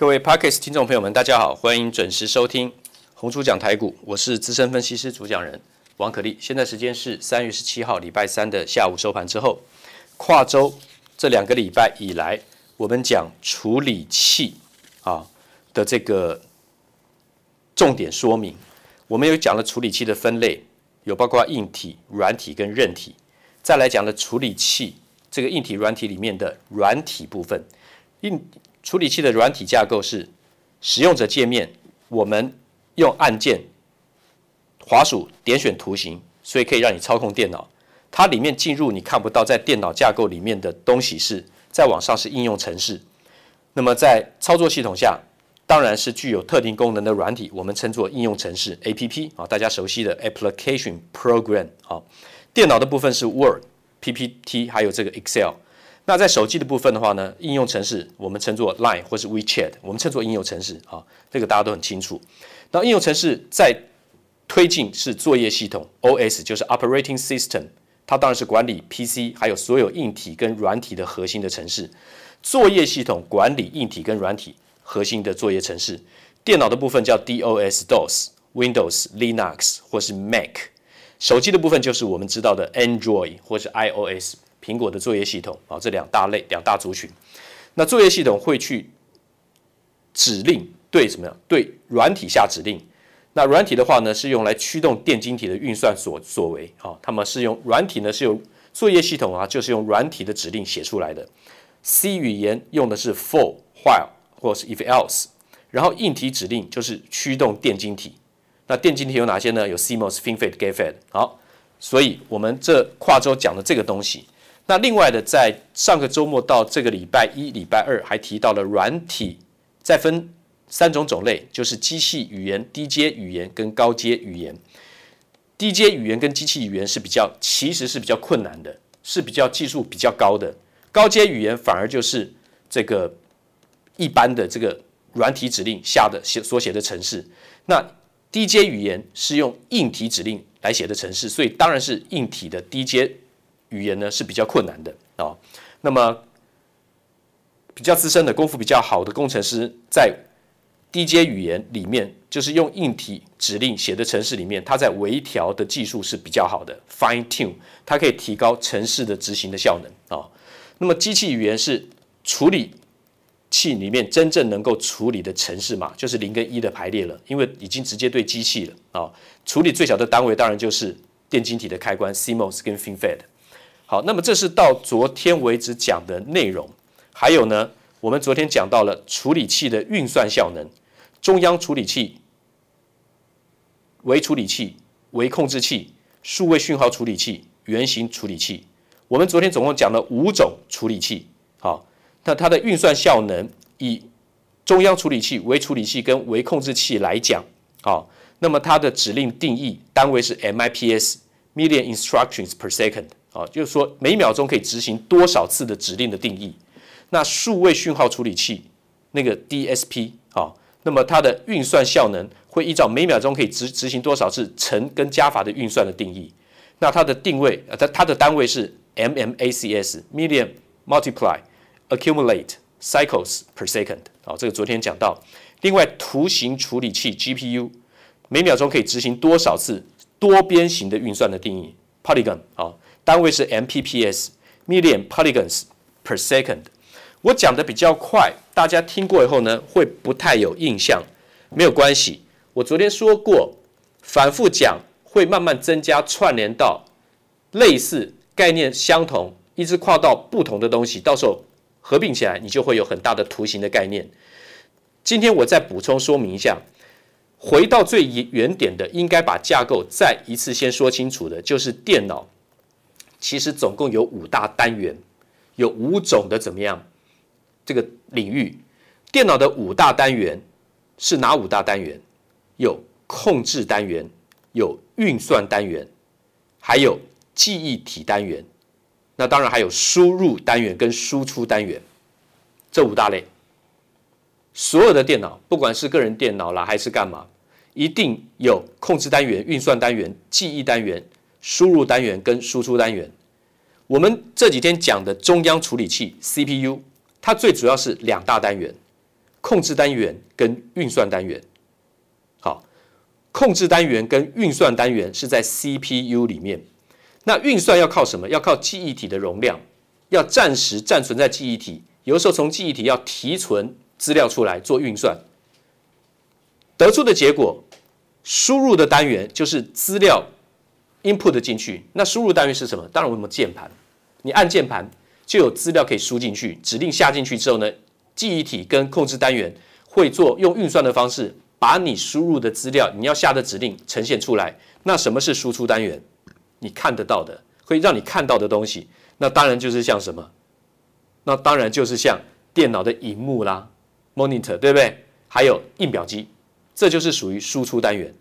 各位 Podcast 听众朋友们，大家好，欢迎准时收听红猪讲台股，我是资深分析师主讲人王可立。现在时间是三月十七号礼拜三的下午收盘之后，跨周这两个礼拜以来，我们讲处理器啊的这个重点说明，我们有讲了处理器的分类，有包括硬体、软体跟韧体，再来讲了处理器这个硬体、软体里面的软体部分，硬。处理器的软体架构是使用者界面，我们用按键、滑鼠点选图形，所以可以让你操控电脑。它里面进入你看不到在电脑架构里面的东西是，在网上是应用程式。那么在操作系统下，当然是具有特定功能的软体，我们称作应用程式 （APP） 啊，大家熟悉的 Application Program 啊。电脑的部分是 Word、PPT，还有这个 Excel。那在手机的部分的话呢，应用程式我们称作 Line 或是 WeChat，我们称作应用程式啊，这个大家都很清楚。那应用程式在推进是作业系统 OS，就是 Operating System，它当然是管理 PC 还有所有硬体跟软体的核心的程式。作业系统管理硬体跟软体核心的作业程式。电脑的部分叫 DOS，DOS、Windows、Linux 或是 Mac。手机的部分就是我们知道的 Android 或是 iOS。苹果的作业系统啊，这两大类两大族群，那作业系统会去指令对什么样？对软体下指令。那软体的话呢，是用来驱动电晶体的运算所所为啊。他们是用软体呢，是由作业系统啊，就是用软体的指令写出来的。C 语言用的是 for、while 或是 if else，然后硬体指令就是驱动电晶体。那电晶体有哪些呢？有 CMOS、FinFET、GATFET。好，所以我们这跨周讲的这个东西。那另外的，在上个周末到这个礼拜一、礼拜二，还提到了软体，再分三种种类，就是机器语言、低阶语言跟高阶语言。低阶语言跟机器语言是比较，其实是比较困难的，是比较技术比较高的。高阶语言反而就是这个一般的这个软体指令下的写所写的程式。那低阶语言是用硬体指令来写的程式，所以当然是硬体的低阶。语言呢是比较困难的啊、那么比较资深的功夫比较好的工程师，在低阶语言里面，就是用硬体指令写的程式里面，它在微调的技术是比较好的，fine tune，它可以提高程式的执行的效能啊、那么机器语言是处理器里面真正能够处理的城市码，就是零跟一的排列了，因为已经直接对机器了啊、处理最小的单位当然就是电晶体的开关，CMOS 跟 FinFET。好，那么这是到昨天为止讲的内容。还有呢，我们昨天讲到了处理器的运算效能，中央处理器、微处理器、微控制器、数位讯号处理器、圆形处理器。我们昨天总共讲了五种处理器。好，那它的运算效能，以中央处理器、微处理器跟微控制器来讲，好，那么它的指令定义单位是 MIPS（Million Instructions per Second）。啊，就是说每秒钟可以执行多少次的指令的定义。那数位讯号处理器那个 DSP 啊，那么它的运算效能会依照每秒钟可以执执行多少次乘跟加法的运算的定义。那它的定位，呃，它它的单位是 MMACS（Million Multiply Accumulate Cycles per Second）。啊，这个昨天讲到。另外，图形处理器 GPU 每秒钟可以执行多少次多边形的运算的定义？Polygon 啊。单位是 MPPS，million polygons per second。我讲的比较快，大家听过以后呢，会不太有印象，没有关系。我昨天说过，反复讲会慢慢增加串联到类似概念相同，一直跨到不同的东西，到时候合并起来，你就会有很大的图形的概念。今天我再补充说明一下，回到最原点的，应该把架构再一次先说清楚的，就是电脑。其实总共有五大单元，有五种的怎么样？这个领域，电脑的五大单元是哪五大单元？有控制单元，有运算单元，还有记忆体单元。那当然还有输入单元跟输出单元，这五大类。所有的电脑，不管是个人电脑啦还是干嘛，一定有控制单元、运算单元、记忆单元。输入单元跟输出单元，我们这几天讲的中央处理器 CPU，它最主要是两大单元，控制单元跟运算单元。好，控制单元跟运算单元是在 CPU 里面。那运算要靠什么？要靠记忆体的容量，要暂时暂存在记忆体。有的时候从记忆体要提存资料出来做运算，得出的结果，输入的单元就是资料 input 进去。那输入单元是什么？当然我们键盘，你按键盘就有资料可以输进去。指令下进去之后呢，记忆体跟控制单元会做用运算的方式，把你输入的资料，你要下的指令呈现出来。那什么是输出单元？你看得到的，会让你看到的东西，那当然就是像什么？那当然就是像电脑的荧幕啦，monitor，对不对？还有印表机，这就是属于输出单元。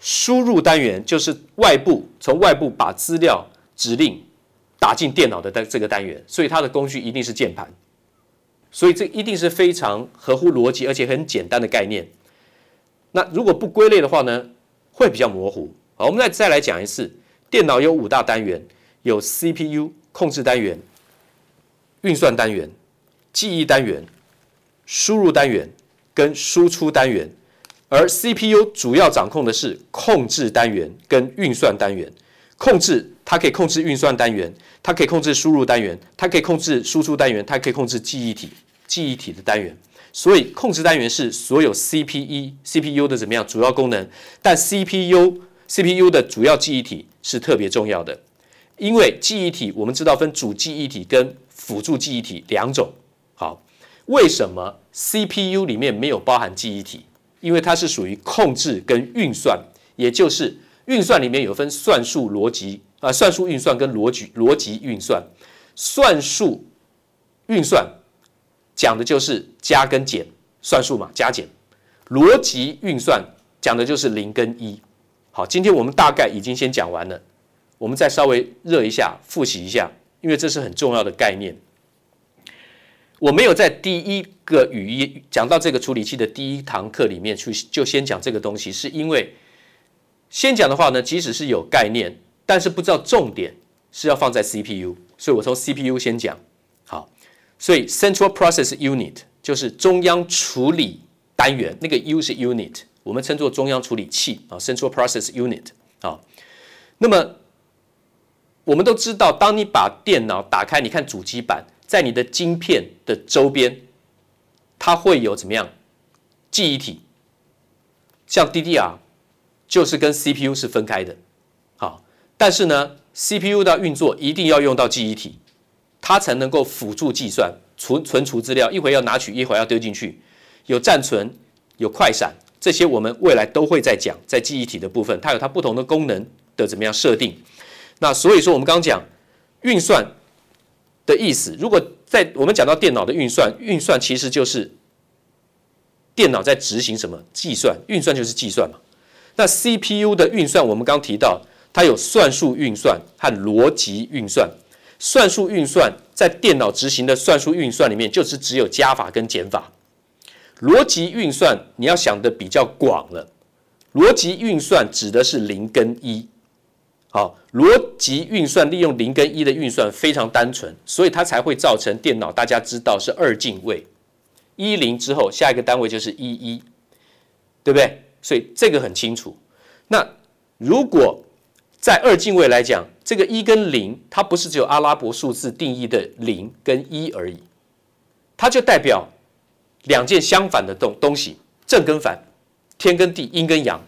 输入单元就是外部从外部把资料指令打进电脑的这个单元，所以它的工具一定是键盘。所以这一定是非常合乎逻辑而且很简单的概念。那如果不归类的话呢，会比较模糊。好，我们再再来讲一次，电脑有五大单元，有 CPU 控制单元、运算单元、记忆单元、输入单元跟输出单元，而 CPU 主要掌控的是控制单元跟运算单元。控制它可以控制运算单元，它可以控制输入单元，它可以控制输出单元，它可以控制记忆体记忆体的单元。所以控制单元是所有 CPU CPU 的怎么样主要功能，但 CPU CPU 的主要记忆体是特别重要的，因为记忆体我们知道分主记忆体跟辅助记忆体两种。好，为什么 CPU 里面没有包含记忆体？因为它是属于控制跟运算，也就是运算里面有分算术逻辑啊，算术运算跟逻辑逻辑运算。算术运算讲的就是加跟减，算术嘛，加减。逻辑运算讲的就是零跟一。好，今天我们大概已经先讲完了，我们再稍微热一下，复习一下，因为这是很重要的概念。我没有在第一个语音讲到这个处理器的第一堂课里面去就先讲这个东西，是因为先讲的话呢，即使是有概念，但是不知道重点是要放在 CPU，所以我从 CPU 先讲。好，所以 Central Process Unit 就是中央处理单元，那个 U 是 Unit。我们称作中央处理器啊，Central Process Unit 啊。那么我们都知道，当你把电脑打开，你看主机板在你的晶片的周边，它会有怎么样记忆体？像 DDR 就是跟 CPU 是分开的，好，但是呢，CPU 的运作一定要用到记忆体，它才能够辅助计算、存存储资料，一会要拿取，一会要丢进去，有暂存，有快闪。这些我们未来都会再讲，在记忆体的部分，它有它不同的功能的怎么样设定。那所以说，我们刚讲运算的意思，如果在我们讲到电脑的运算，运算其实就是电脑在执行什么计算，运算就是计算嘛。那 CPU 的运算，我们刚提到它有算术运算和逻辑运算。算术运算在电脑执行的算术运算里面，就是只有加法跟减法。逻辑运算你要想的比较广了，逻辑运算指的是零跟一，好，逻辑运算利用零跟一的运算非常单纯，所以它才会造成电脑大家知道是二进位，一零之后下一个单位就是一一，对不对？所以这个很清楚。那如果在二进位来讲，这个一跟零它不是只有阿拉伯数字定义的零跟一而已，它就代表。两件相反的东东西，正跟反，天跟地，阴跟阳，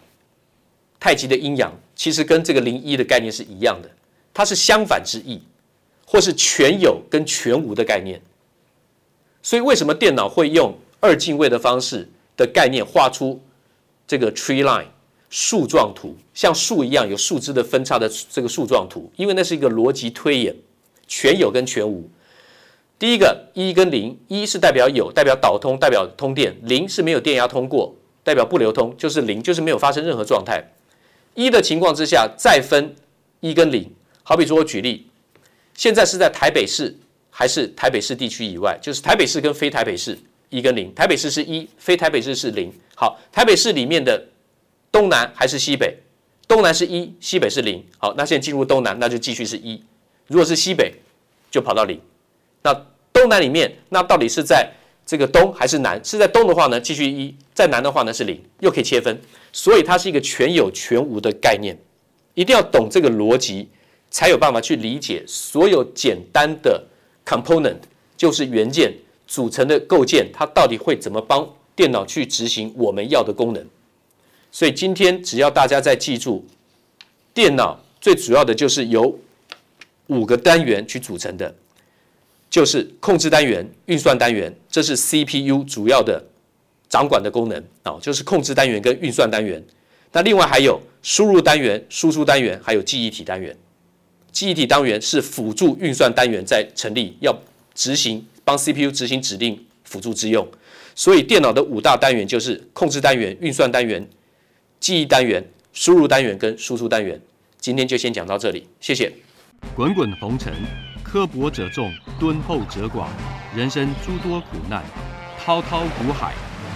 太极的阴阳，其实跟这个零一的概念是一样的，它是相反之意，或是全有跟全无的概念。所以为什么电脑会用二进位的方式的概念画出这个 tree line 树状图，像树一样有树枝的分叉的这个树状图？因为那是一个逻辑推演，全有跟全无。第一个一跟零，一是代表有，代表导通，代表通电；零是没有电压通过，代表不流通，就是零，就是没有发生任何状态。一的情况之下，再分一跟零。好比说我举例，现在是在台北市还是台北市地区以外，就是台北市跟非台北市一跟零，台北市是一，非台北市是零。好，台北市里面的东南还是西北？东南是一，西北是零。好，那现在进入东南，那就继续是一；如果是西北，就跑到零。那东南里面，那到底是在这个东还是南？是在东的话呢，继续一；在南的话呢是零，又可以切分。所以它是一个全有全无的概念，一定要懂这个逻辑，才有办法去理解所有简单的 component，就是元件组成的构件，它到底会怎么帮电脑去执行我们要的功能。所以今天只要大家在记住，电脑最主要的就是由五个单元去组成的，就是控制单元、运算单元，这是 CPU 主要的。掌管的功能啊，就是控制单元跟运算单元。那另外还有输入单元、输出单元，还有记忆体单元。记忆体单元是辅助运算单元在成立，要执行帮 CPU 执行指令辅助之用。所以电脑的五大单元就是控制单元、运算单元、记忆单元、输入单元跟输出单元。今天就先讲到这里，谢谢。滚滚红尘，刻薄者众，敦厚者寡，人生诸多苦难，滔滔苦海。